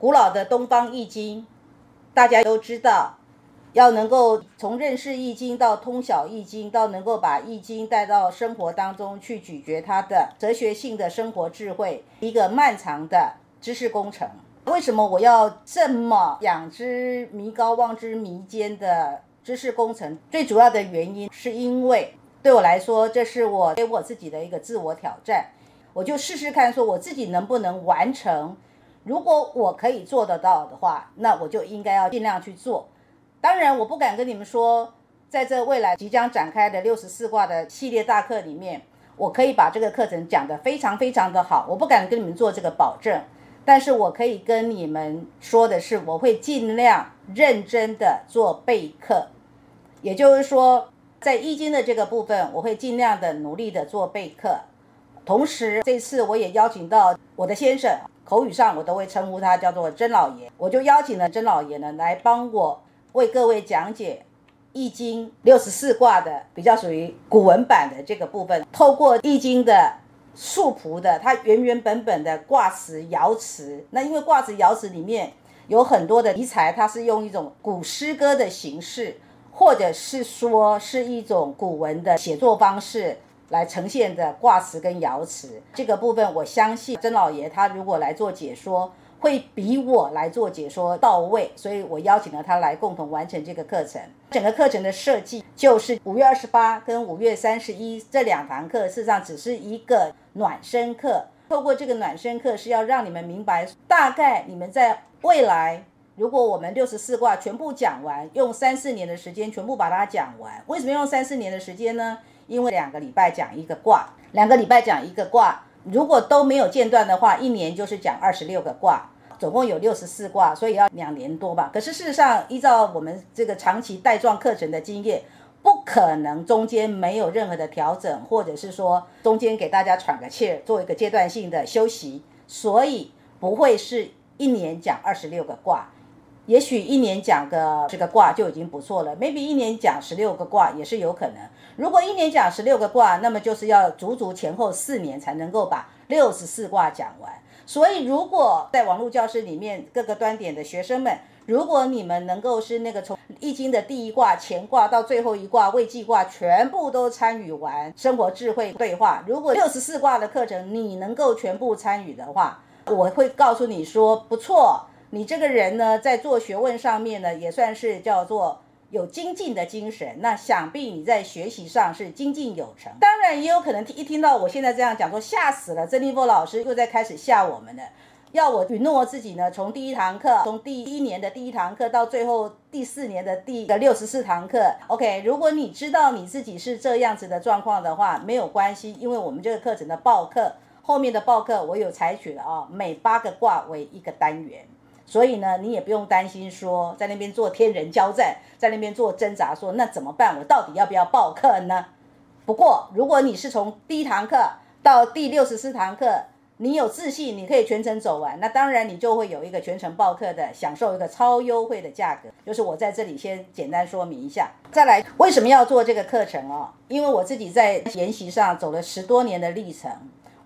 古老的东方易经，大家都知道，要能够从认识易经到通晓易经，到能够把易经带到生活当中去咀嚼它的哲学性的生活智慧，一个漫长的知识工程。为什么我要这么仰之弥高望之弥坚的知识工程？最主要的原因是因为对我来说，这是我给我自己的一个自我挑战，我就试试看，说我自己能不能完成。如果我可以做得到的话，那我就应该要尽量去做。当然，我不敢跟你们说，在这未来即将展开的六十四卦的系列大课里面，我可以把这个课程讲得非常非常的好。我不敢跟你们做这个保证，但是我可以跟你们说的是，我会尽量认真的做备课。也就是说，在易经的这个部分，我会尽量的努力的做备课。同时，这次我也邀请到我的先生。口语上我都会称呼他叫做曾老爷，我就邀请了曾老爷呢来帮我为各位讲解《易经》六十四卦的比较属于古文版的这个部分。透过《易经》的素朴的它原原本本的卦辞爻辞，那因为卦辞爻辞里面有很多的题材，它是用一种古诗歌的形式，或者是说是一种古文的写作方式。来呈现的卦辞跟爻辞这个部分，我相信曾老爷他如果来做解说，会比我来做解说到位，所以我邀请了他来共同完成这个课程。整个课程的设计就是五月二十八跟五月三十一这两堂课，事实上只是一个暖身课。透过这个暖身课，是要让你们明白，大概你们在未来，如果我们六十四卦全部讲完，用三四年的时间全部把它讲完，为什么用三四年的时间呢？因为两个礼拜讲一个卦，两个礼拜讲一个卦，如果都没有间断的话，一年就是讲二十六个卦，总共有六十四卦，所以要两年多吧。可是事实上，依照我们这个长期带状课程的经验，不可能中间没有任何的调整，或者是说中间给大家喘个气儿，做一个阶段性的休息，所以不会是一年讲二十六个卦。也许一年讲个这个卦就已经不错了，maybe 一年讲十六个卦也是有可能。如果一年讲十六个卦，那么就是要足足前后四年才能够把六十四卦讲完。所以，如果在网络教室里面各个端点的学生们，如果你们能够是那个从易经的第一卦乾卦到最后一卦未济卦全部都参与完生活智慧对话，如果六十四卦的课程你能够全部参与的话，我会告诉你说不错。你这个人呢，在做学问上面呢，也算是叫做有精进的精神。那想必你在学习上是精进有成。当然，也有可能听一听到我现在这样讲，说吓死了，曾立波老师又在开始吓我们了，要我允诺自己呢，从第一堂课，从第一年的第一堂课到最后第四年的第六十四堂课。OK，如果你知道你自己是这样子的状况的话，没有关系，因为我们这个课程的报课后面的报课，我有采取了啊，每八个卦为一个单元。所以呢，你也不用担心说在那边做天人交战，在那边做挣扎，说那怎么办？我到底要不要报课呢？不过，如果你是从第一堂课到第六十四堂课，你有自信，你可以全程走完，那当然你就会有一个全程报课的，享受一个超优惠的价格。就是我在这里先简单说明一下。再来，为什么要做这个课程哦？因为我自己在研习上走了十多年的历程。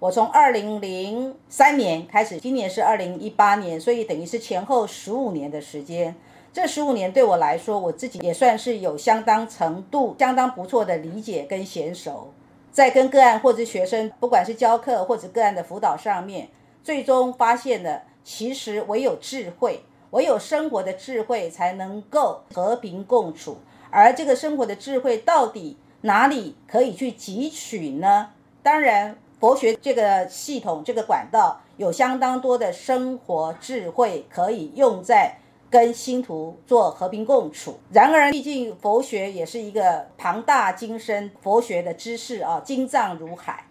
我从二零零三年开始，今年是二零一八年，所以等于是前后十五年的时间。这十五年对我来说，我自己也算是有相当程度、相当不错的理解跟娴熟。在跟个案或者学生，不管是教课或者个案的辅导上面，最终发现了，其实唯有智慧，唯有生活的智慧，才能够和平共处。而这个生活的智慧，到底哪里可以去汲取呢？当然。佛学这个系统、这个管道有相当多的生活智慧可以用在跟星图做和平共处。然而，毕竟佛学也是一个庞大精深佛学的知识啊，精藏如海。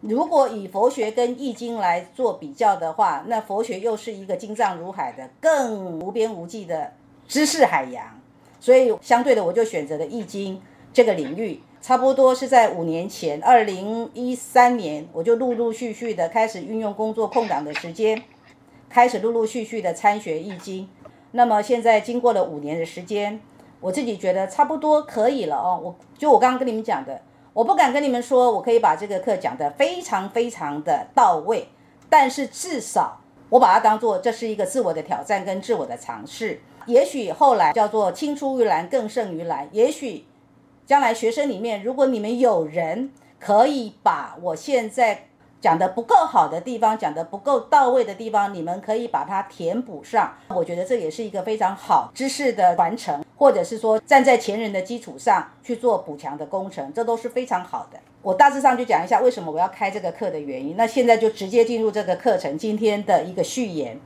如果以佛学跟易经来做比较的话，那佛学又是一个精藏如海的更无边无际的知识海洋。所以，相对的，我就选择了易经这个领域。差不多是在五年前，二零一三年，我就陆陆续续的开始运用工作空档的时间，开始陆陆续续的参学易经。那么现在经过了五年的时间，我自己觉得差不多可以了哦。我就我刚刚跟你们讲的，我不敢跟你们说我可以把这个课讲得非常非常的到位，但是至少我把它当做这是一个自我的挑战跟自我的尝试。也许后来叫做青出于蓝更胜于蓝。也许将来学生里面，如果你们有人可以把我现在讲的不够好的地方，讲的不够到位的地方，你们可以把它填补上。我觉得这也是一个非常好知识的传承，或者是说站在前人的基础上去做补强的工程，这都是非常好的。我大致上就讲一下为什么我要开这个课的原因。那现在就直接进入这个课程今天的一个序言。